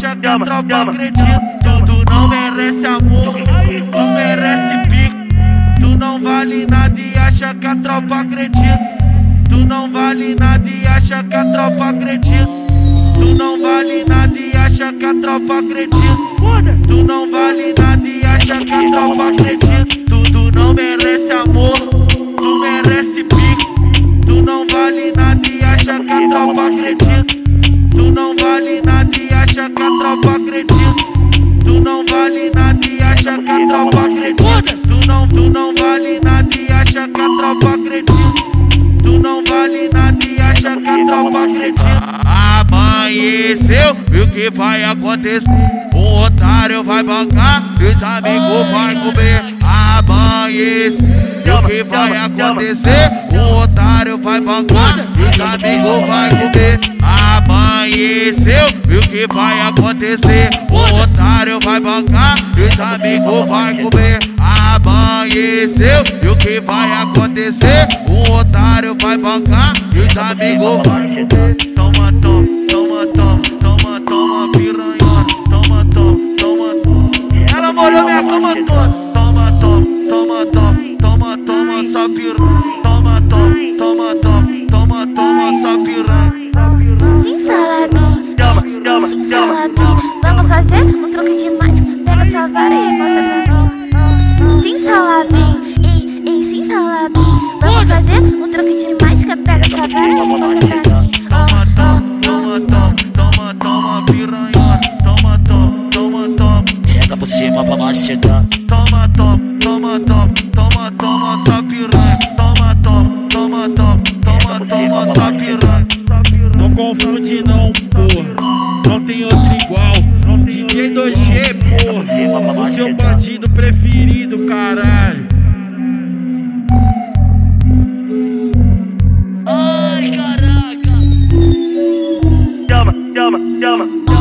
acha que a tropa acredita. Tu, não merece amor, tu merece pico. Tu não vale nada e acha que a tropa acredita. Tu não vale nada e acha que a tropa acredita. Tu não vale nada e acha que a tropa acredita. Tu não vale nada e acha que a tropa acredita. Tu não merece amor, tu merece pico. Tu não vale nada e acha que a tropa acredita. Acredita. Tu não, tu não vale nada e acha que a tropa acredita. Tu não vale nada e acha que a tropa acredita. Amanheceu, e o que vai acontecer? O otário vai bancar, e os amigos vai comer. Amanheceu, o que vai acontecer? O otário vai bancar, e os amigos vai comer. Amanheceu, e o que vai acontecer? O otário vai bancar, e os amigos vai comer. Amanheceu, e o que vai acontecer? O otário vai bancar, e os amigos comer. Toma, toma, toma, toma, toma, toma, piranha. Toma, toma, toma, toma. Ela molhou minha cama toda. Toma, toma, toma, toma, toma, toma, só piranha. Toma, toma, toma, toma, toma, toma, só piranha. Toma. Senta por cima pra. Toma, toma, toma, toma, toma, toma, piranha. Toma, toma, toma, toma, toma, toma, só piranha. Não confunde não, porra. Não tem outro igual. DJ 2G, porra. O seu bandido preferido, caralho. Chama, chama, chama.